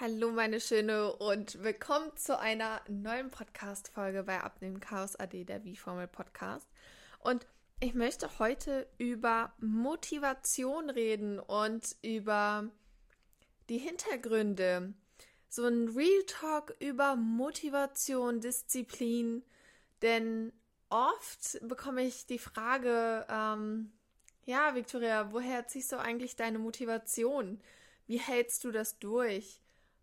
Hallo meine Schöne und willkommen zu einer neuen Podcast-Folge bei Abnehmen Chaos AD, der Wie-Formel Podcast. Und ich möchte heute über Motivation reden und über die Hintergründe. So ein Real Talk über Motivation, Disziplin. Denn oft bekomme ich die Frage, ähm, ja, Victoria, woher ziehst du eigentlich deine Motivation? Wie hältst du das durch?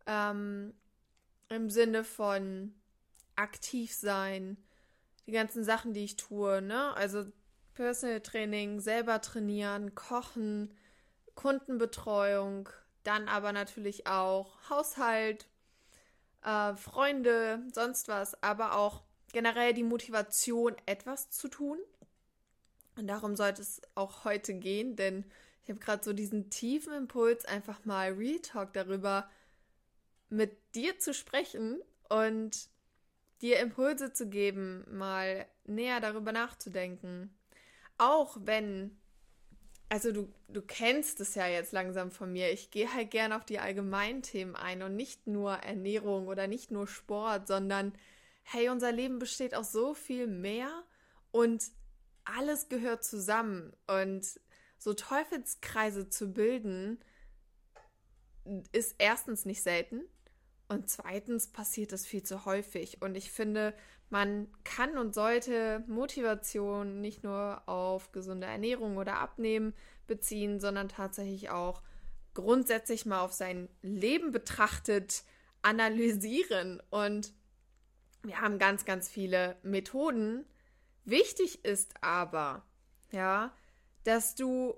Ähm, Im Sinne von aktiv sein, die ganzen Sachen, die ich tue, ne? Also Personal Training, selber trainieren, kochen, Kundenbetreuung, dann aber natürlich auch Haushalt, äh, Freunde, sonst was, aber auch generell die Motivation, etwas zu tun. Und darum sollte es auch heute gehen, denn ich habe gerade so diesen tiefen Impuls, einfach mal Real Talk darüber mit dir zu sprechen und dir Impulse zu geben, mal näher darüber nachzudenken. Auch wenn, also du, du kennst es ja jetzt langsam von mir, ich gehe halt gern auf die allgemeinen Themen ein und nicht nur Ernährung oder nicht nur Sport, sondern hey, unser Leben besteht aus so viel mehr und alles gehört zusammen und so Teufelskreise zu bilden, ist erstens nicht selten und zweitens passiert es viel zu häufig. Und ich finde, man kann und sollte Motivation nicht nur auf gesunde Ernährung oder Abnehmen beziehen, sondern tatsächlich auch grundsätzlich mal auf sein Leben betrachtet analysieren. Und wir haben ganz, ganz viele Methoden. Wichtig ist aber, ja, dass du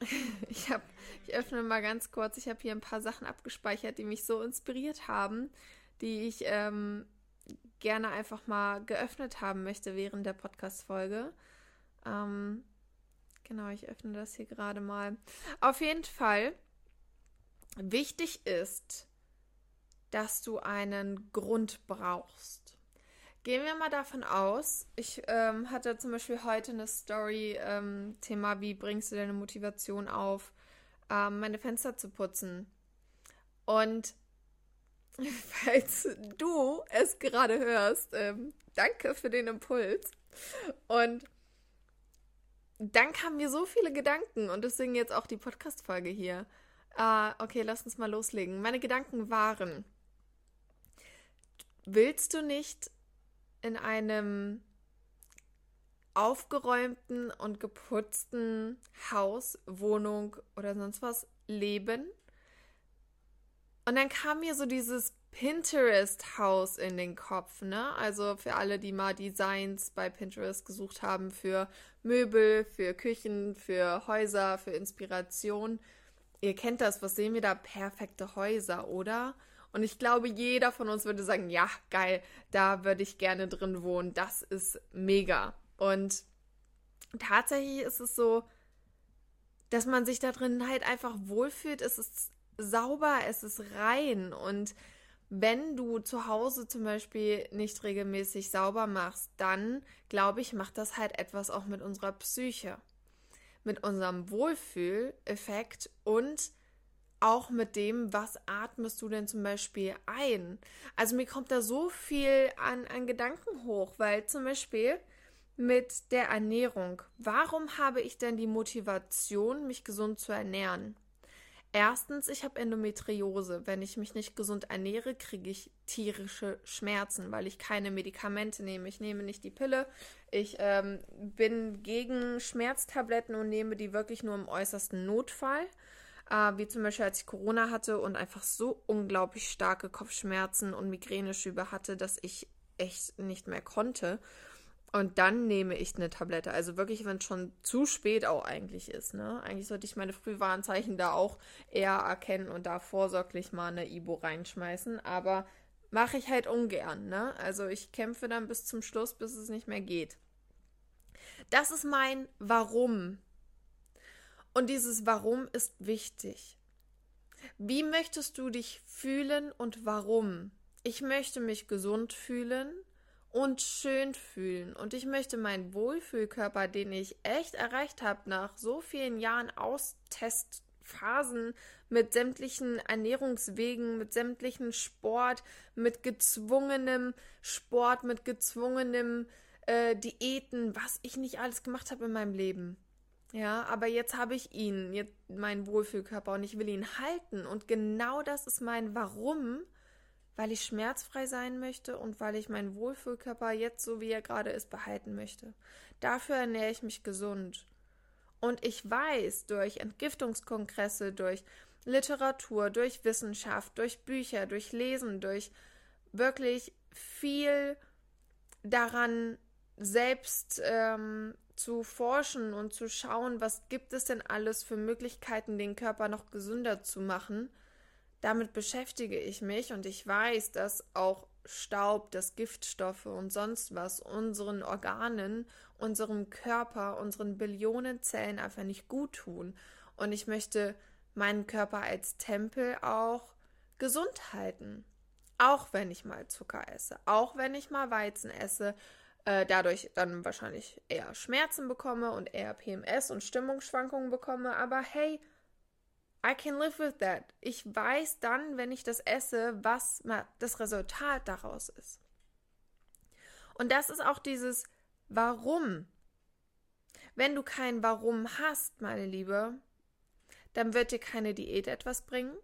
ich habe, ich öffne mal ganz kurz. Ich habe hier ein paar Sachen abgespeichert, die mich so inspiriert haben, die ich ähm, gerne einfach mal geöffnet haben möchte während der Podcast-Folge. Ähm, genau, ich öffne das hier gerade mal. Auf jeden Fall, wichtig ist, dass du einen Grund brauchst. Gehen wir mal davon aus, ich ähm, hatte zum Beispiel heute eine Story, ähm, Thema, wie bringst du deine Motivation auf, ähm, meine Fenster zu putzen. Und falls du es gerade hörst, ähm, danke für den Impuls. Und dann kamen mir so viele Gedanken und deswegen jetzt auch die Podcast-Folge hier. Uh, okay, lass uns mal loslegen. Meine Gedanken waren, willst du nicht in einem aufgeräumten und geputzten Haus, Wohnung oder sonst was leben. Und dann kam mir so dieses Pinterest-Haus in den Kopf, ne? Also für alle, die mal Designs bei Pinterest gesucht haben für Möbel, für Küchen, für Häuser, für Inspiration. Ihr kennt das, was sehen wir da? Perfekte Häuser, oder? Und ich glaube, jeder von uns würde sagen, ja, geil, da würde ich gerne drin wohnen. Das ist mega. Und tatsächlich ist es so, dass man sich da drin halt einfach wohlfühlt. Es ist sauber, es ist rein. Und wenn du zu Hause zum Beispiel nicht regelmäßig sauber machst, dann glaube ich, macht das halt etwas auch mit unserer Psyche, mit unserem Wohlfühleffekt und auch mit dem, was atmest du denn zum Beispiel ein? Also mir kommt da so viel an, an Gedanken hoch, weil zum Beispiel mit der Ernährung, warum habe ich denn die Motivation, mich gesund zu ernähren? Erstens, ich habe Endometriose. Wenn ich mich nicht gesund ernähre, kriege ich tierische Schmerzen, weil ich keine Medikamente nehme. Ich nehme nicht die Pille. Ich ähm, bin gegen Schmerztabletten und nehme die wirklich nur im äußersten Notfall äh, wie zum Beispiel als ich Corona hatte und einfach so unglaublich starke Kopfschmerzen und Migräneschübe hatte, dass ich echt nicht mehr konnte. Und dann nehme ich eine Tablette. Also wirklich, wenn es schon zu spät auch eigentlich ist. Ne? Eigentlich sollte ich meine Frühwarnzeichen da auch eher erkennen und da vorsorglich mal eine Ibo reinschmeißen. Aber mache ich halt ungern. Ne? Also ich kämpfe dann bis zum Schluss, bis es nicht mehr geht. Das ist mein Warum und dieses Warum ist wichtig. Wie möchtest du dich fühlen und warum? Ich möchte mich gesund fühlen und schön fühlen. Und ich möchte meinen Wohlfühlkörper, den ich echt erreicht habe nach so vielen Jahren Austest Phasen, mit sämtlichen Ernährungswegen, mit sämtlichen Sport, mit gezwungenem Sport, mit gezwungenem äh, Diäten, was ich nicht alles gemacht habe in meinem Leben. Ja, aber jetzt habe ich ihn, jetzt meinen Wohlfühlkörper und ich will ihn halten. Und genau das ist mein Warum, weil ich schmerzfrei sein möchte und weil ich meinen Wohlfühlkörper jetzt so wie er gerade ist behalten möchte. Dafür ernähre ich mich gesund. Und ich weiß durch Entgiftungskongresse, durch Literatur, durch Wissenschaft, durch Bücher, durch Lesen, durch wirklich viel daran selbst ähm, zu forschen und zu schauen, was gibt es denn alles für Möglichkeiten, den Körper noch gesünder zu machen. Damit beschäftige ich mich und ich weiß, dass auch Staub, dass Giftstoffe und sonst was unseren Organen, unserem Körper, unseren Billionen Zellen einfach nicht gut tun. Und ich möchte meinen Körper als Tempel auch gesund halten. Auch wenn ich mal Zucker esse, auch wenn ich mal Weizen esse, äh, dadurch dann wahrscheinlich eher Schmerzen bekomme und eher PMS und Stimmungsschwankungen bekomme. Aber hey, I can live with that. Ich weiß dann, wenn ich das esse, was das Resultat daraus ist. Und das ist auch dieses Warum. Wenn du kein Warum hast, meine Liebe, dann wird dir keine Diät etwas bringen.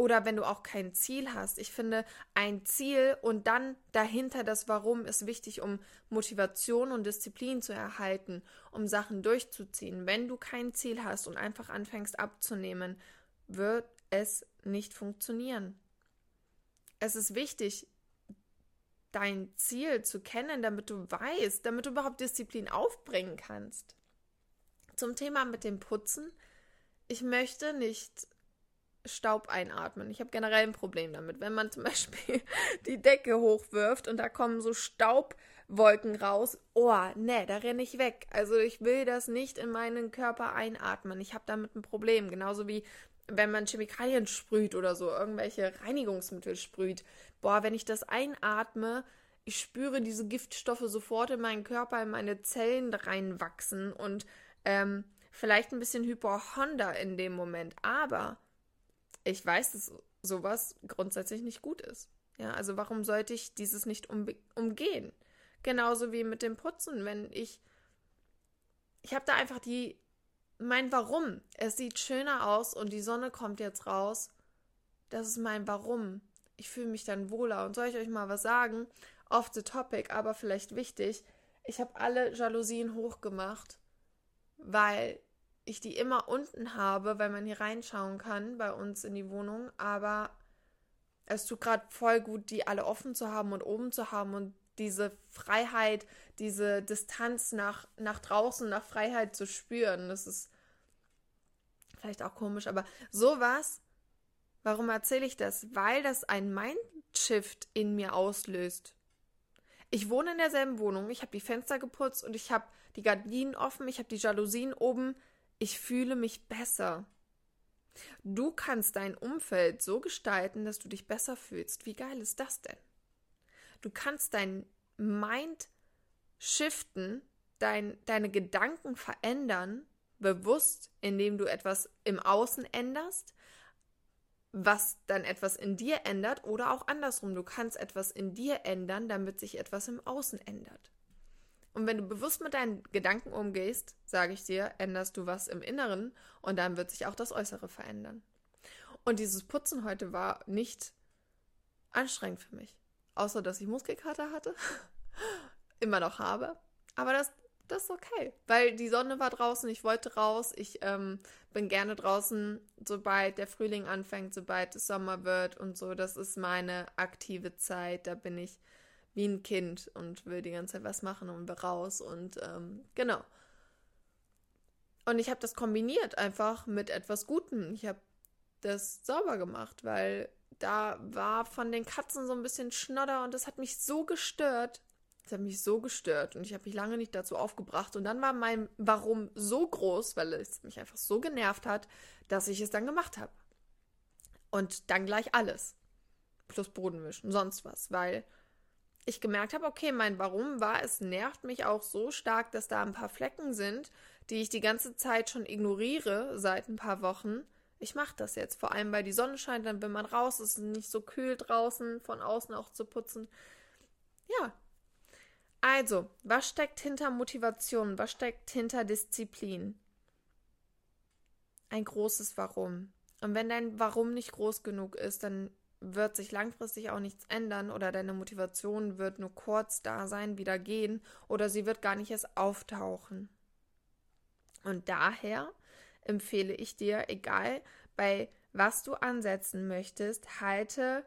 Oder wenn du auch kein Ziel hast. Ich finde, ein Ziel und dann dahinter das Warum ist wichtig, um Motivation und Disziplin zu erhalten, um Sachen durchzuziehen. Wenn du kein Ziel hast und einfach anfängst abzunehmen, wird es nicht funktionieren. Es ist wichtig, dein Ziel zu kennen, damit du weißt, damit du überhaupt Disziplin aufbringen kannst. Zum Thema mit dem Putzen. Ich möchte nicht Staub einatmen. Ich habe generell ein Problem damit. Wenn man zum Beispiel die Decke hochwirft und da kommen so Staubwolken raus, oh, ne, da renne ich weg. Also ich will das nicht in meinen Körper einatmen. Ich habe damit ein Problem. Genauso wie wenn man Chemikalien sprüht oder so, irgendwelche Reinigungsmittel sprüht. Boah, wenn ich das einatme, ich spüre diese Giftstoffe sofort in meinen Körper, in meine Zellen reinwachsen und ähm, vielleicht ein bisschen Hypochonder in dem Moment. Aber ich weiß, dass sowas grundsätzlich nicht gut ist. Ja, also warum sollte ich dieses nicht umgehen? Genauso wie mit dem Putzen, wenn ich ich habe da einfach die mein Warum. Es sieht schöner aus und die Sonne kommt jetzt raus. Das ist mein Warum. Ich fühle mich dann wohler. Und soll ich euch mal was sagen? Off the topic, aber vielleicht wichtig. Ich habe alle Jalousien hochgemacht, weil ich die immer unten habe, weil man hier reinschauen kann bei uns in die Wohnung. Aber es tut gerade voll gut, die alle offen zu haben und oben zu haben und diese Freiheit, diese Distanz nach, nach draußen, nach Freiheit zu spüren. Das ist vielleicht auch komisch, aber sowas, warum erzähle ich das? Weil das ein Mindshift in mir auslöst. Ich wohne in derselben Wohnung, ich habe die Fenster geputzt und ich habe die Gardinen offen, ich habe die Jalousien oben ich fühle mich besser. Du kannst dein Umfeld so gestalten, dass du dich besser fühlst. Wie geil ist das denn? Du kannst dein Mind shiften, dein, deine Gedanken verändern, bewusst, indem du etwas im Außen änderst, was dann etwas in dir ändert oder auch andersrum. Du kannst etwas in dir ändern, damit sich etwas im Außen ändert. Und wenn du bewusst mit deinen Gedanken umgehst, sage ich dir, änderst du was im Inneren und dann wird sich auch das Äußere verändern. Und dieses Putzen heute war nicht anstrengend für mich. Außer, dass ich Muskelkater hatte. Immer noch habe. Aber das, das ist okay. Weil die Sonne war draußen, ich wollte raus. Ich ähm, bin gerne draußen, sobald der Frühling anfängt, sobald es Sommer wird und so. Das ist meine aktive Zeit. Da bin ich wie ein Kind und will die ganze Zeit was machen und will raus und ähm, genau. Und ich habe das kombiniert einfach mit etwas Gutem. Ich habe das sauber gemacht, weil da war von den Katzen so ein bisschen Schnodder und das hat mich so gestört. Das hat mich so gestört und ich habe mich lange nicht dazu aufgebracht. Und dann war mein Warum so groß, weil es mich einfach so genervt hat, dass ich es dann gemacht habe. Und dann gleich alles. Plus Bodenwischen, sonst was, weil ich gemerkt habe, okay, mein Warum war, es nervt mich auch so stark, dass da ein paar Flecken sind, die ich die ganze Zeit schon ignoriere seit ein paar Wochen ich mache das jetzt. Vor allem, weil die Sonne scheint, dann wenn man raus ist, ist es nicht so kühl draußen, von außen auch zu putzen. Ja. Also, was steckt hinter Motivation? Was steckt hinter Disziplin? Ein großes Warum. Und wenn dein Warum nicht groß genug ist, dann wird sich langfristig auch nichts ändern oder deine Motivation wird nur kurz da sein, wieder gehen oder sie wird gar nicht erst auftauchen. Und daher empfehle ich dir, egal bei was du ansetzen möchtest, halte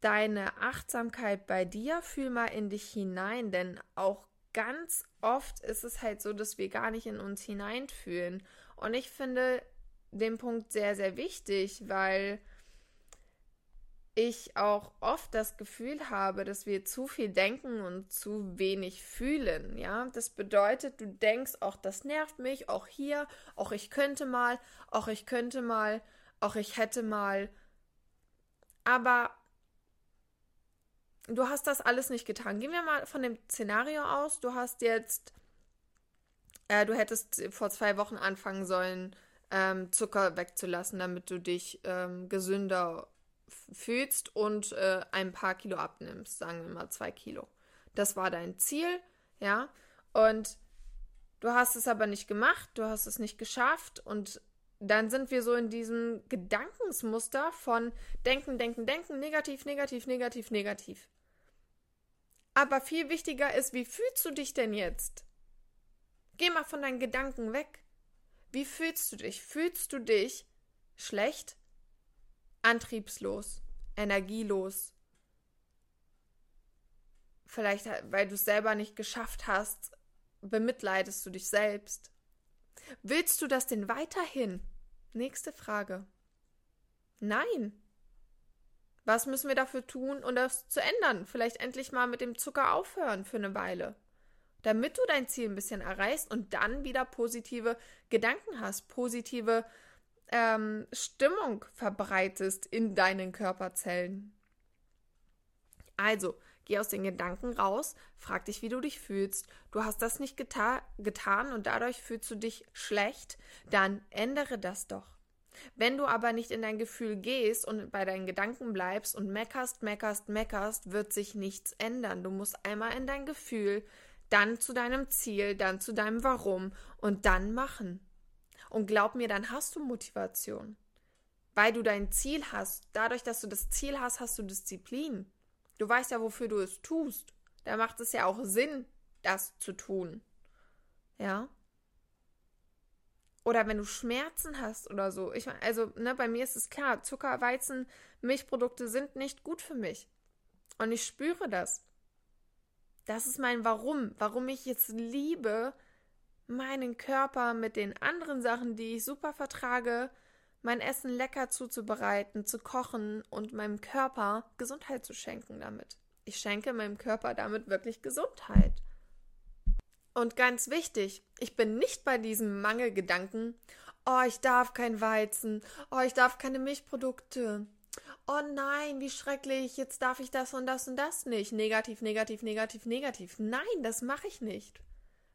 deine Achtsamkeit bei dir, fühl mal in dich hinein, denn auch ganz oft ist es halt so, dass wir gar nicht in uns hineinfühlen. Und ich finde den Punkt sehr, sehr wichtig, weil ich auch oft das Gefühl habe, dass wir zu viel denken und zu wenig fühlen, ja? Das bedeutet, du denkst, auch das nervt mich, auch hier, auch ich könnte mal, auch ich könnte mal, auch ich hätte mal. Aber du hast das alles nicht getan. Gehen wir mal von dem Szenario aus, du hast jetzt, äh, du hättest vor zwei Wochen anfangen sollen, ähm, Zucker wegzulassen, damit du dich ähm, gesünder fühlst und äh, ein paar Kilo abnimmst, sagen wir mal zwei Kilo. Das war dein Ziel, ja, und du hast es aber nicht gemacht, du hast es nicht geschafft und dann sind wir so in diesem Gedankensmuster von denken, denken, denken, negativ, negativ, negativ, negativ. Aber viel wichtiger ist, wie fühlst du dich denn jetzt? Geh mal von deinen Gedanken weg. Wie fühlst du dich? Fühlst du dich schlecht? Antriebslos, energielos. Vielleicht, weil du es selber nicht geschafft hast, bemitleidest du dich selbst. Willst du das denn weiterhin? Nächste Frage. Nein. Was müssen wir dafür tun, um das zu ändern? Vielleicht endlich mal mit dem Zucker aufhören für eine Weile. Damit du dein Ziel ein bisschen erreichst und dann wieder positive Gedanken hast, positive ähm, Stimmung verbreitest in deinen Körperzellen. Also, geh aus den Gedanken raus, frag dich, wie du dich fühlst. Du hast das nicht geta getan und dadurch fühlst du dich schlecht, dann ändere das doch. Wenn du aber nicht in dein Gefühl gehst und bei deinen Gedanken bleibst und meckerst, meckerst, meckerst, wird sich nichts ändern. Du musst einmal in dein Gefühl, dann zu deinem Ziel, dann zu deinem Warum und dann machen. Und glaub mir, dann hast du Motivation. Weil du dein Ziel hast. Dadurch, dass du das Ziel hast, hast du Disziplin. Du weißt ja, wofür du es tust. Da macht es ja auch Sinn, das zu tun. Ja? Oder wenn du Schmerzen hast oder so. Ich meine, also, ne, bei mir ist es klar, Zucker, Weizen, Milchprodukte sind nicht gut für mich. Und ich spüre das. Das ist mein Warum. Warum ich jetzt liebe, meinen Körper mit den anderen Sachen, die ich super vertrage, mein Essen lecker zuzubereiten, zu kochen und meinem Körper Gesundheit zu schenken damit. Ich schenke meinem Körper damit wirklich Gesundheit. Und ganz wichtig, ich bin nicht bei diesem Mangelgedanken, oh, ich darf kein Weizen, oh, ich darf keine Milchprodukte. Oh nein, wie schrecklich, jetzt darf ich das und das und das nicht. Negativ, negativ, negativ, negativ. Nein, das mache ich nicht.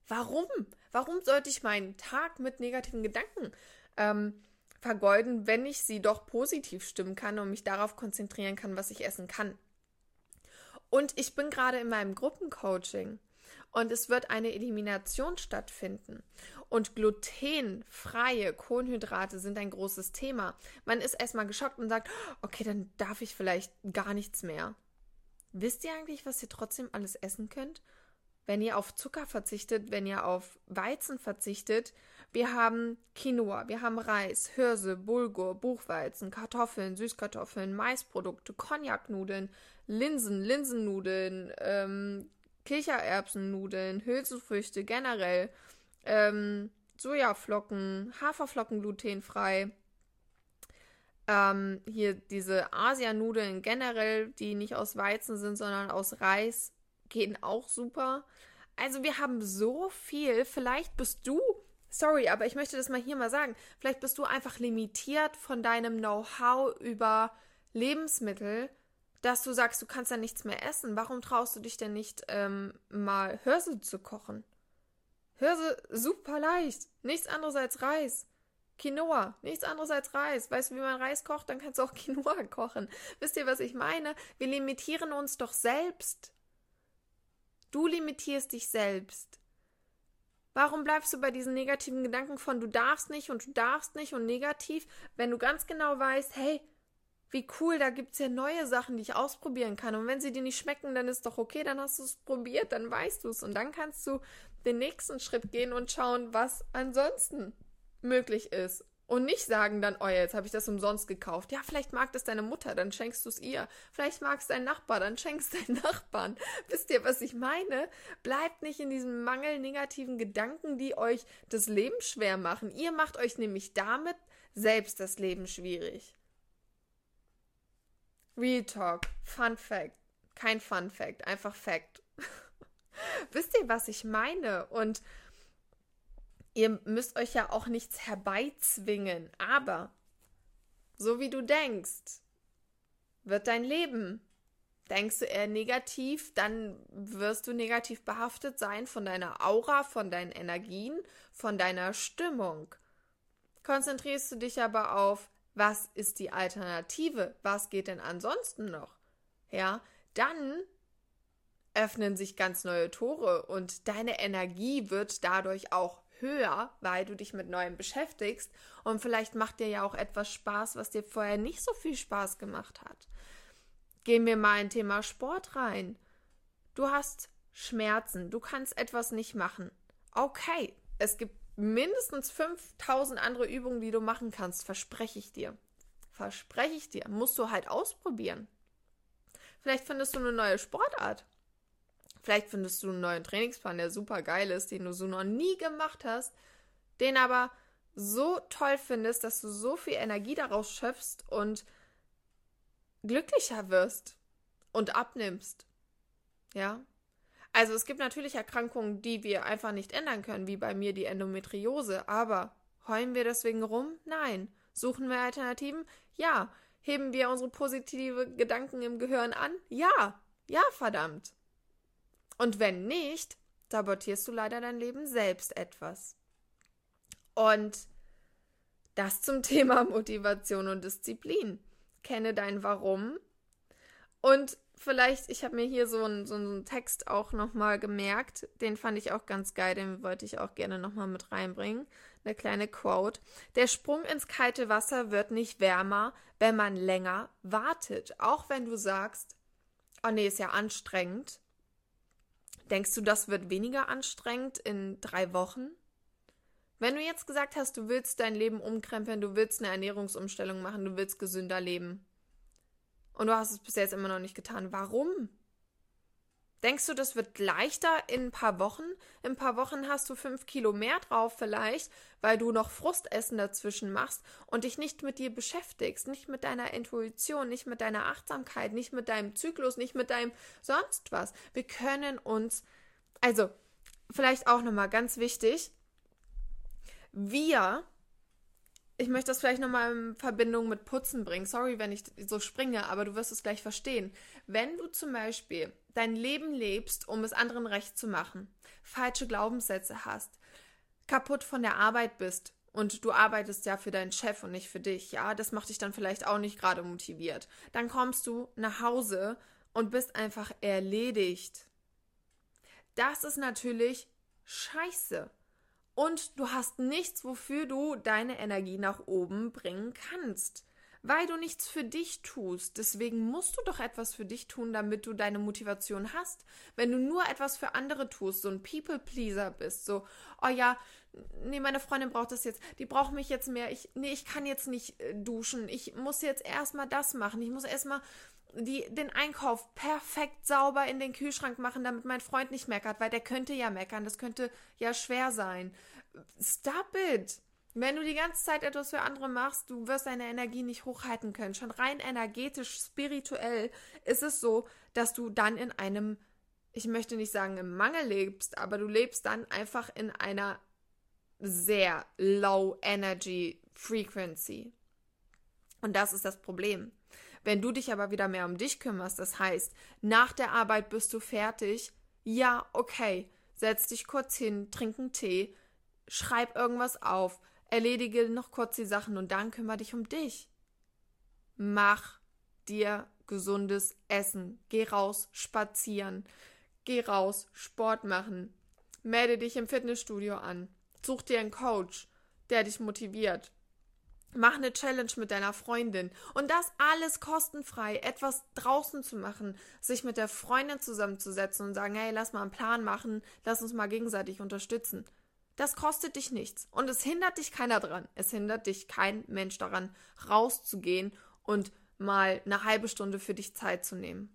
Warum? Warum sollte ich meinen Tag mit negativen Gedanken ähm, vergeuden, wenn ich sie doch positiv stimmen kann und mich darauf konzentrieren kann, was ich essen kann? Und ich bin gerade in meinem Gruppencoaching und es wird eine Elimination stattfinden. Und glutenfreie Kohlenhydrate sind ein großes Thema. Man ist erstmal geschockt und sagt, okay, dann darf ich vielleicht gar nichts mehr. Wisst ihr eigentlich, was ihr trotzdem alles essen könnt? Wenn ihr auf Zucker verzichtet, wenn ihr auf Weizen verzichtet. Wir haben Quinoa, wir haben Reis, Hirse, Bulgur, Buchweizen, Kartoffeln, Süßkartoffeln, Maisprodukte, Cognacnudeln, Linsen, Linsennudeln, ähm, Kichererbsennudeln, Hülsenfrüchte generell, ähm, Sojaflocken, Haferflocken glutenfrei. Ähm, hier diese Asianudeln generell, die nicht aus Weizen sind, sondern aus Reis, gehen auch super. Also wir haben so viel. Vielleicht bist du, sorry, aber ich möchte das mal hier mal sagen, vielleicht bist du einfach limitiert von deinem Know-how über Lebensmittel, dass du sagst, du kannst ja nichts mehr essen. Warum traust du dich denn nicht ähm, mal Hirse zu kochen? Hirse super leicht, nichts anderes als Reis. Quinoa, nichts anderes als Reis. Weißt du, wie man Reis kocht, dann kannst du auch Quinoa kochen. Wisst ihr, was ich meine? Wir limitieren uns doch selbst. Du limitierst dich selbst. Warum bleibst du bei diesen negativen Gedanken von du darfst nicht und du darfst nicht und negativ, wenn du ganz genau weißt, hey, wie cool, da gibt es ja neue Sachen, die ich ausprobieren kann. Und wenn sie dir nicht schmecken, dann ist doch okay, dann hast du es probiert, dann weißt du es. Und dann kannst du den nächsten Schritt gehen und schauen, was ansonsten möglich ist. Und nicht sagen dann, oh, jetzt habe ich das umsonst gekauft. Ja, vielleicht mag das deine Mutter, dann schenkst du es ihr. Vielleicht mag es dein Nachbar, dann schenkst du deinen Nachbarn. Wisst ihr, was ich meine? Bleibt nicht in diesem Mangel negativen Gedanken, die euch das Leben schwer machen. Ihr macht euch nämlich damit selbst das Leben schwierig. Real Talk, Fun Fact. Kein Fun Fact, einfach Fact. Wisst ihr, was ich meine? Und ihr müsst euch ja auch nichts herbeizwingen, aber so wie du denkst, wird dein Leben. Denkst du eher negativ, dann wirst du negativ behaftet sein von deiner Aura, von deinen Energien, von deiner Stimmung. Konzentrierst du dich aber auf, was ist die Alternative? Was geht denn ansonsten noch? Ja, dann öffnen sich ganz neue Tore und deine Energie wird dadurch auch höher, weil du dich mit Neuem beschäftigst und vielleicht macht dir ja auch etwas Spaß, was dir vorher nicht so viel Spaß gemacht hat. Gehen wir mal ein Thema Sport rein. Du hast Schmerzen, du kannst etwas nicht machen. Okay, es gibt mindestens 5000 andere Übungen, die du machen kannst, verspreche ich dir. Verspreche ich dir, musst du halt ausprobieren. Vielleicht findest du eine neue Sportart. Vielleicht findest du einen neuen Trainingsplan, der super geil ist, den du so noch nie gemacht hast, den aber so toll findest, dass du so viel Energie daraus schöpfst und glücklicher wirst und abnimmst. Ja? Also es gibt natürlich Erkrankungen, die wir einfach nicht ändern können, wie bei mir die Endometriose, aber heulen wir deswegen rum? Nein. Suchen wir Alternativen? Ja. Heben wir unsere positive Gedanken im Gehirn an? Ja. Ja, verdammt. Und wenn nicht, sabotierst du leider dein Leben selbst etwas. Und das zum Thema Motivation und Disziplin. Kenne dein Warum. Und vielleicht, ich habe mir hier so einen, so einen Text auch nochmal gemerkt. Den fand ich auch ganz geil, den wollte ich auch gerne nochmal mit reinbringen. Eine kleine Quote. Der Sprung ins kalte Wasser wird nicht wärmer, wenn man länger wartet. Auch wenn du sagst, oh nee, ist ja anstrengend. Denkst du, das wird weniger anstrengend in drei Wochen? Wenn du jetzt gesagt hast, du willst dein Leben umkrempeln, du willst eine Ernährungsumstellung machen, du willst gesünder leben und du hast es bis jetzt immer noch nicht getan, warum? Denkst du, das wird leichter in ein paar Wochen? In ein paar Wochen hast du fünf Kilo mehr drauf vielleicht, weil du noch Frustessen dazwischen machst und dich nicht mit dir beschäftigst, nicht mit deiner Intuition, nicht mit deiner Achtsamkeit, nicht mit deinem Zyklus, nicht mit deinem sonst was. Wir können uns, also vielleicht auch nochmal ganz wichtig, wir ich möchte das vielleicht nochmal in Verbindung mit Putzen bringen. Sorry, wenn ich so springe, aber du wirst es gleich verstehen. Wenn du zum Beispiel dein Leben lebst, um es anderen recht zu machen, falsche Glaubenssätze hast, kaputt von der Arbeit bist und du arbeitest ja für deinen Chef und nicht für dich, ja, das macht dich dann vielleicht auch nicht gerade motiviert. Dann kommst du nach Hause und bist einfach erledigt. Das ist natürlich scheiße und du hast nichts, wofür du deine Energie nach oben bringen kannst. Weil du nichts für dich tust. Deswegen musst du doch etwas für dich tun, damit du deine Motivation hast. Wenn du nur etwas für andere tust, so ein People-Pleaser bist, so, oh ja, nee, meine Freundin braucht das jetzt, die braucht mich jetzt mehr, ich, nee, ich kann jetzt nicht äh, duschen, ich muss jetzt erstmal das machen, ich muss erstmal die, den Einkauf perfekt sauber in den Kühlschrank machen, damit mein Freund nicht meckert, weil der könnte ja meckern, das könnte ja schwer sein. Stop it! Wenn du die ganze Zeit etwas für andere machst, du wirst deine Energie nicht hochhalten können. Schon rein energetisch, spirituell ist es so, dass du dann in einem, ich möchte nicht sagen im Mangel lebst, aber du lebst dann einfach in einer sehr low energy frequency. Und das ist das Problem. Wenn du dich aber wieder mehr um dich kümmerst, das heißt, nach der Arbeit bist du fertig, ja, okay, setz dich kurz hin, trink einen Tee, schreib irgendwas auf, erledige noch kurz die Sachen und dann kümmere dich um dich. Mach dir gesundes Essen. Geh raus, spazieren. Geh raus, Sport machen. Melde dich im Fitnessstudio an. Such dir einen Coach, der dich motiviert. Mach eine Challenge mit deiner Freundin. Und das alles kostenfrei. Etwas draußen zu machen. Sich mit der Freundin zusammenzusetzen und sagen, hey, lass mal einen Plan machen. Lass uns mal gegenseitig unterstützen. Das kostet dich nichts. Und es hindert dich keiner dran. Es hindert dich kein Mensch daran, rauszugehen und mal eine halbe Stunde für dich Zeit zu nehmen.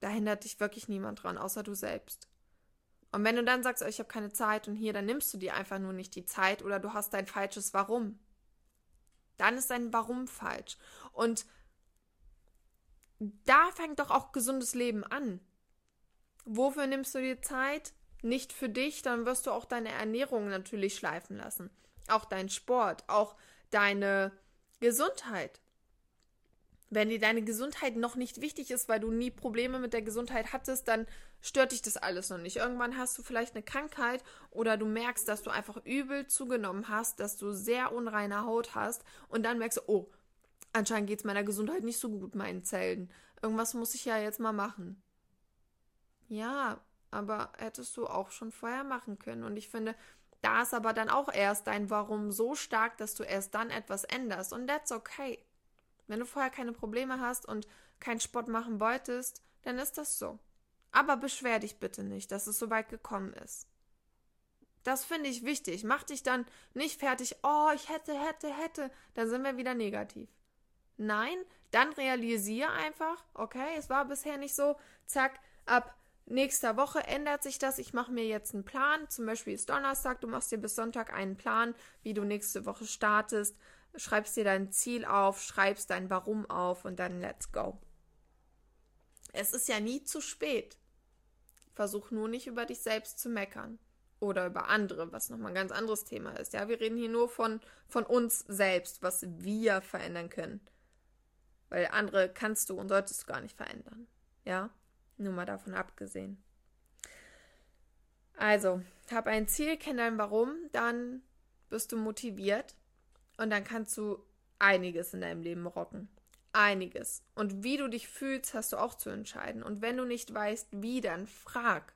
Da hindert dich wirklich niemand dran, außer du selbst. Und wenn du dann sagst, oh, ich habe keine Zeit und hier, dann nimmst du dir einfach nur nicht die Zeit oder du hast dein falsches Warum. Dann ist dein Warum falsch. Und da fängt doch auch gesundes Leben an. Wofür nimmst du dir Zeit? Nicht für dich, dann wirst du auch deine Ernährung natürlich schleifen lassen. Auch dein Sport, auch deine Gesundheit. Wenn dir deine Gesundheit noch nicht wichtig ist, weil du nie Probleme mit der Gesundheit hattest, dann stört dich das alles noch nicht. Irgendwann hast du vielleicht eine Krankheit oder du merkst, dass du einfach übel zugenommen hast, dass du sehr unreine Haut hast und dann merkst du, oh, anscheinend geht es meiner Gesundheit nicht so gut, meinen Zellen. Irgendwas muss ich ja jetzt mal machen. Ja, aber hättest du auch schon vorher machen können. Und ich finde, da ist aber dann auch erst dein Warum so stark, dass du erst dann etwas änderst. Und that's okay. Wenn du vorher keine Probleme hast und keinen Sport machen wolltest, dann ist das so. Aber beschwer dich bitte nicht, dass es so weit gekommen ist. Das finde ich wichtig. Mach dich dann nicht fertig, oh, ich hätte, hätte, hätte. Dann sind wir wieder negativ. Nein, dann realisiere einfach, okay, es war bisher nicht so, zack, ab nächster Woche ändert sich das. Ich mache mir jetzt einen Plan. Zum Beispiel ist Donnerstag, du machst dir bis Sonntag einen Plan, wie du nächste Woche startest schreibst dir dein Ziel auf, schreibst dein Warum auf und dann let's go. Es ist ja nie zu spät. Versuch nur nicht über dich selbst zu meckern. Oder über andere, was nochmal ein ganz anderes Thema ist. Ja, wir reden hier nur von, von uns selbst, was wir verändern können. Weil andere kannst du und solltest du gar nicht verändern. Ja, nur mal davon abgesehen. Also, hab ein Ziel, kenn dein Warum, dann bist du motiviert und dann kannst du einiges in deinem Leben rocken. Einiges. Und wie du dich fühlst, hast du auch zu entscheiden. Und wenn du nicht weißt, wie, dann frag.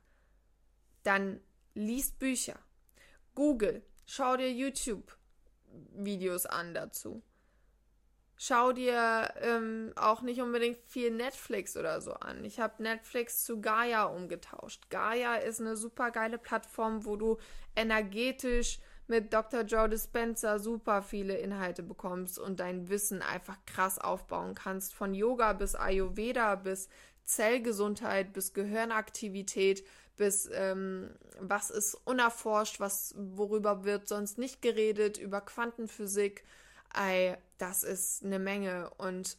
Dann liest Bücher. Google. Schau dir YouTube-Videos an dazu. Schau dir ähm, auch nicht unbedingt viel Netflix oder so an. Ich habe Netflix zu Gaia umgetauscht. Gaia ist eine super geile Plattform, wo du energetisch mit Dr. Joe Dispenza super viele Inhalte bekommst und dein Wissen einfach krass aufbauen kannst. Von Yoga bis Ayurveda bis Zellgesundheit bis Gehirnaktivität bis ähm, was ist unerforscht, was worüber wird sonst nicht geredet, über Quantenphysik. Ey, das ist eine Menge und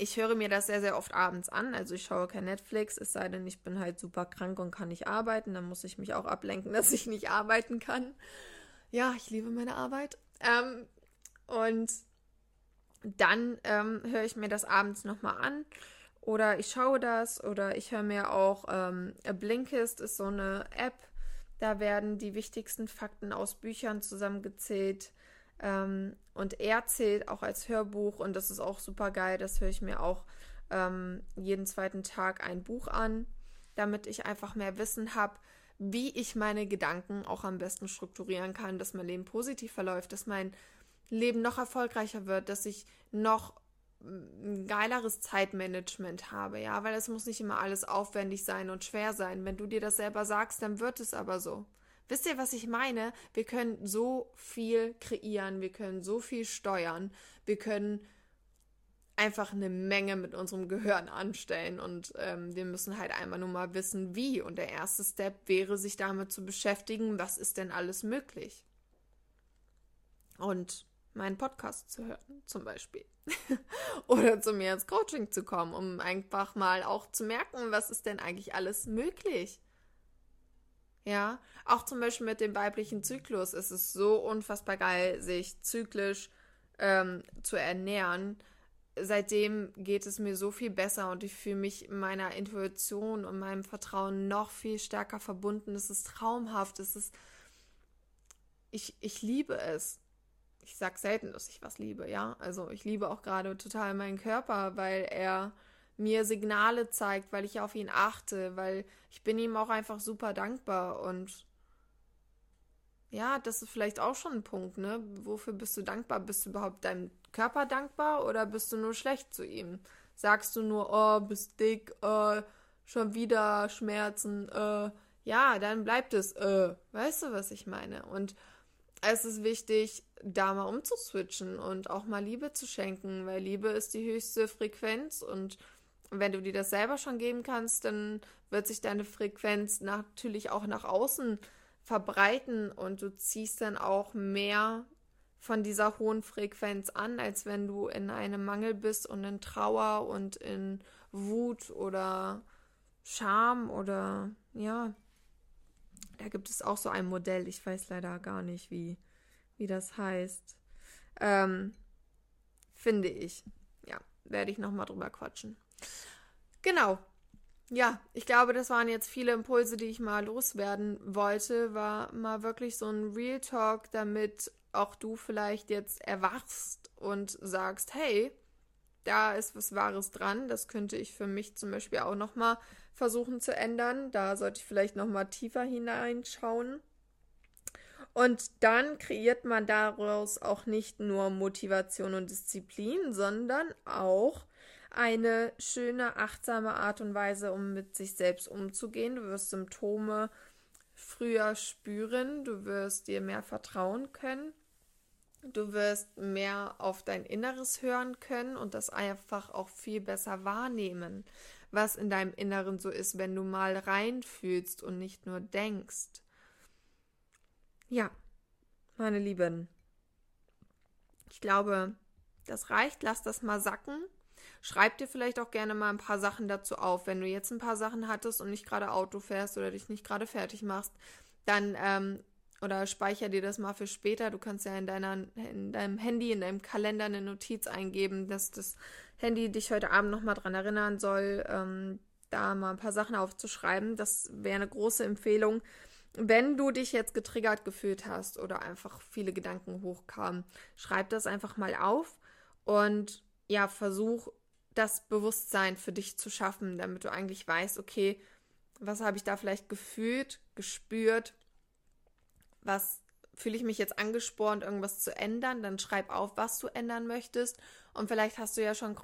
ich höre mir das sehr, sehr oft abends an. Also ich schaue kein Netflix, es sei denn, ich bin halt super krank und kann nicht arbeiten. Dann muss ich mich auch ablenken, dass ich nicht arbeiten kann. Ja, ich liebe meine Arbeit. Ähm, und dann ähm, höre ich mir das abends nochmal an. Oder ich schaue das. Oder ich höre mir auch ähm, Blinkist ist so eine App. Da werden die wichtigsten Fakten aus Büchern zusammengezählt. Ähm, und er zählt auch als Hörbuch und das ist auch super geil. Das höre ich mir auch ähm, jeden zweiten Tag ein Buch an, damit ich einfach mehr Wissen habe, wie ich meine Gedanken auch am besten strukturieren kann, dass mein Leben positiv verläuft, dass mein Leben noch erfolgreicher wird, dass ich noch ein geileres Zeitmanagement habe, ja, weil es muss nicht immer alles aufwendig sein und schwer sein. Wenn du dir das selber sagst, dann wird es aber so. Wisst ihr, was ich meine? Wir können so viel kreieren, wir können so viel steuern, wir können einfach eine Menge mit unserem Gehirn anstellen und ähm, wir müssen halt einmal nur mal wissen, wie. Und der erste Step wäre, sich damit zu beschäftigen, was ist denn alles möglich. Und meinen Podcast zu hören, zum Beispiel. Oder zu mir ins Coaching zu kommen, um einfach mal auch zu merken, was ist denn eigentlich alles möglich. Ja, auch zum Beispiel mit dem weiblichen Zyklus ist es so unfassbar geil, sich zyklisch ähm, zu ernähren. Seitdem geht es mir so viel besser und ich fühle mich meiner Intuition und meinem Vertrauen noch viel stärker verbunden. Es ist traumhaft, es ist ich, ich liebe es. Ich sag selten, dass ich was liebe, ja. Also ich liebe auch gerade total meinen Körper, weil er mir Signale zeigt, weil ich auf ihn achte, weil ich bin ihm auch einfach super dankbar und ja, das ist vielleicht auch schon ein Punkt, ne? Wofür bist du dankbar? Bist du überhaupt deinem Körper dankbar oder bist du nur schlecht zu ihm? Sagst du nur, oh, bist dick, äh, schon wieder Schmerzen, äh, ja, dann bleibt es, äh, weißt du, was ich meine? Und es ist wichtig, da mal umzuswitchen und auch mal Liebe zu schenken, weil Liebe ist die höchste Frequenz und wenn du dir das selber schon geben kannst, dann wird sich deine Frequenz natürlich auch nach außen verbreiten und du ziehst dann auch mehr von dieser hohen Frequenz an, als wenn du in einem Mangel bist und in Trauer und in Wut oder Scham oder ja. Da gibt es auch so ein Modell, ich weiß leider gar nicht, wie, wie das heißt. Ähm, finde ich. Ja, werde ich nochmal drüber quatschen. Genau. Ja, ich glaube, das waren jetzt viele Impulse, die ich mal loswerden wollte. War mal wirklich so ein Real Talk, damit auch du vielleicht jetzt erwachst und sagst, hey, da ist was Wahres dran. Das könnte ich für mich zum Beispiel auch nochmal versuchen zu ändern. Da sollte ich vielleicht nochmal tiefer hineinschauen. Und dann kreiert man daraus auch nicht nur Motivation und Disziplin, sondern auch eine schöne, achtsame Art und Weise, um mit sich selbst umzugehen. Du wirst Symptome früher spüren, du wirst dir mehr vertrauen können, du wirst mehr auf dein Inneres hören können und das einfach auch viel besser wahrnehmen, was in deinem Inneren so ist, wenn du mal reinfühlst und nicht nur denkst. Ja, meine Lieben, ich glaube, das reicht. Lass das mal sacken. Schreib dir vielleicht auch gerne mal ein paar Sachen dazu auf. Wenn du jetzt ein paar Sachen hattest und nicht gerade Auto fährst oder dich nicht gerade fertig machst, dann ähm, oder speicher dir das mal für später. Du kannst ja in, deiner, in deinem Handy, in deinem Kalender eine Notiz eingeben, dass das Handy dich heute Abend nochmal dran erinnern soll, ähm, da mal ein paar Sachen aufzuschreiben. Das wäre eine große Empfehlung. Wenn du dich jetzt getriggert gefühlt hast oder einfach viele Gedanken hochkamen, schreib das einfach mal auf und ja, versuch das Bewusstsein für dich zu schaffen, damit du eigentlich weißt, okay, was habe ich da vielleicht gefühlt, gespürt, was fühle ich mich jetzt angespornt, irgendwas zu ändern, dann schreib auf, was du ändern möchtest. Und vielleicht hast du ja schon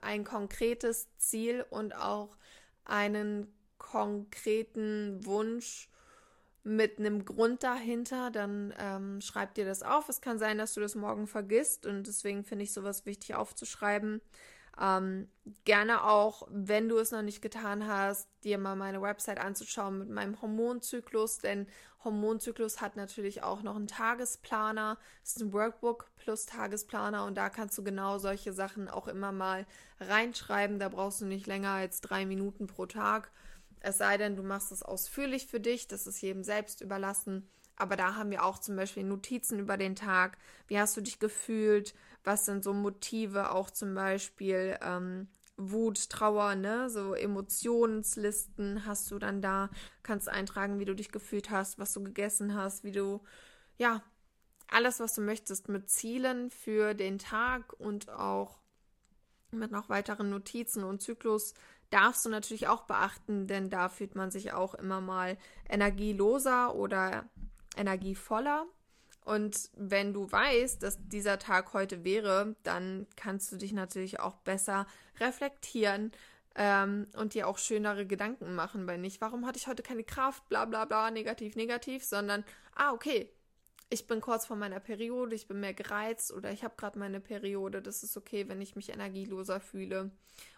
ein konkretes Ziel und auch einen konkreten Wunsch mit einem Grund dahinter, dann ähm, schreib dir das auf. Es kann sein, dass du das morgen vergisst. Und deswegen finde ich sowas wichtig aufzuschreiben. Ähm, gerne auch, wenn du es noch nicht getan hast, dir mal meine Website anzuschauen mit meinem Hormonzyklus, denn Hormonzyklus hat natürlich auch noch einen Tagesplaner. Es ist ein Workbook plus Tagesplaner und da kannst du genau solche Sachen auch immer mal reinschreiben. Da brauchst du nicht länger als drei Minuten pro Tag. Es sei denn, du machst es ausführlich für dich, das ist jedem selbst überlassen. Aber da haben wir auch zum Beispiel Notizen über den Tag. Wie hast du dich gefühlt? Was sind so Motive? Auch zum Beispiel ähm, Wut, Trauer, ne? So Emotionslisten hast du dann da. Kannst eintragen, wie du dich gefühlt hast, was du gegessen hast, wie du, ja, alles, was du möchtest, mit Zielen für den Tag und auch mit noch weiteren Notizen und Zyklus darfst du natürlich auch beachten, denn da fühlt man sich auch immer mal energieloser oder energievoller. Und wenn du weißt, dass dieser Tag heute wäre, dann kannst du dich natürlich auch besser reflektieren ähm, und dir auch schönere Gedanken machen, weil nicht, warum hatte ich heute keine Kraft, bla bla bla, negativ, negativ, sondern, ah, okay, ich bin kurz vor meiner Periode, ich bin mehr gereizt oder ich habe gerade meine Periode, das ist okay, wenn ich mich energieloser fühle.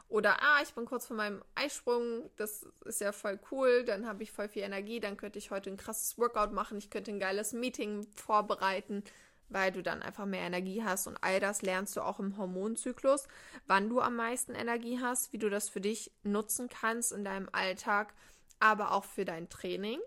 Oder, ah, ich bin kurz vor meinem Eisprung, das ist ja voll cool, dann habe ich voll viel Energie, dann könnte ich heute ein krasses Workout machen, ich könnte ein geiles Meeting vorbereiten, weil du dann einfach mehr Energie hast. Und all das lernst du auch im Hormonzyklus, wann du am meisten Energie hast, wie du das für dich nutzen kannst in deinem Alltag, aber auch für dein Training.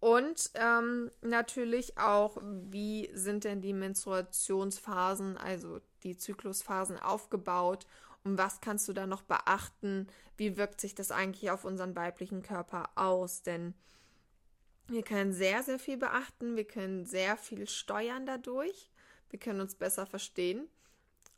Und ähm, natürlich auch, wie sind denn die Menstruationsphasen, also die Zyklusphasen aufgebaut und was kannst du da noch beachten? Wie wirkt sich das eigentlich auf unseren weiblichen Körper aus? Denn Wir können sehr, sehr viel beachten. Wir können sehr viel steuern dadurch. Wir können uns besser verstehen.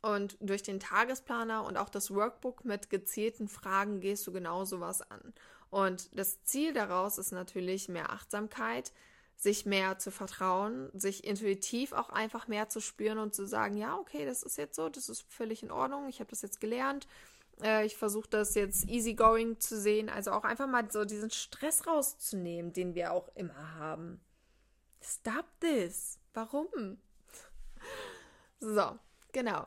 Und durch den Tagesplaner und auch das Workbook mit gezielten Fragen gehst du genau sowas an. Und das Ziel daraus ist natürlich mehr Achtsamkeit, sich mehr zu vertrauen, sich intuitiv auch einfach mehr zu spüren und zu sagen, ja, okay, das ist jetzt so, das ist völlig in Ordnung, ich habe das jetzt gelernt, äh, ich versuche das jetzt easygoing zu sehen, also auch einfach mal so diesen Stress rauszunehmen, den wir auch immer haben. Stop this. Warum? So, genau.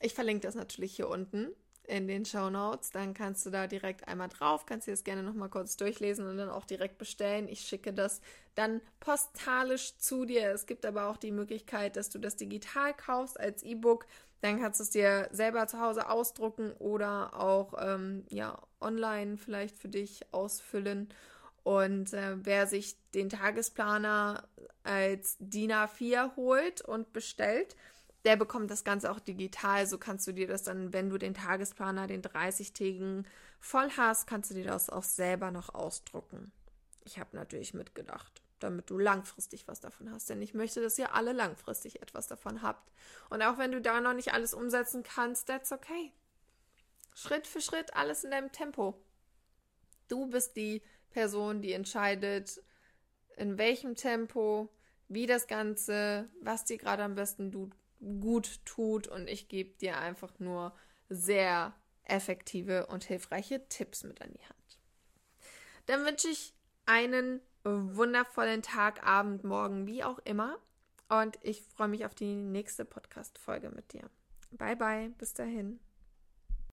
Ich verlinke das natürlich hier unten in den Show Notes. Dann kannst du da direkt einmal drauf, kannst dir das gerne nochmal kurz durchlesen und dann auch direkt bestellen. Ich schicke das dann postalisch zu dir. Es gibt aber auch die Möglichkeit, dass du das digital kaufst als E-Book. Dann kannst du es dir selber zu Hause ausdrucken oder auch ähm, ja, online vielleicht für dich ausfüllen. Und äh, wer sich den Tagesplaner als DIN A4 holt und bestellt, der bekommt das Ganze auch digital. So kannst du dir das dann, wenn du den Tagesplaner, den 30-tägigen voll hast, kannst du dir das auch selber noch ausdrucken. Ich habe natürlich mitgedacht, damit du langfristig was davon hast. Denn ich möchte, dass ihr alle langfristig etwas davon habt. Und auch wenn du da noch nicht alles umsetzen kannst, that's okay. Schritt für Schritt, alles in deinem Tempo. Du bist die Person, die entscheidet, in welchem Tempo, wie das Ganze, was dir gerade am besten gut tut und ich gebe dir einfach nur sehr effektive und hilfreiche Tipps mit an die Hand. Dann wünsche ich einen wundervollen Tag, Abend, Morgen, wie auch immer. Und ich freue mich auf die nächste Podcast-Folge mit dir. Bye, bye. Bis dahin.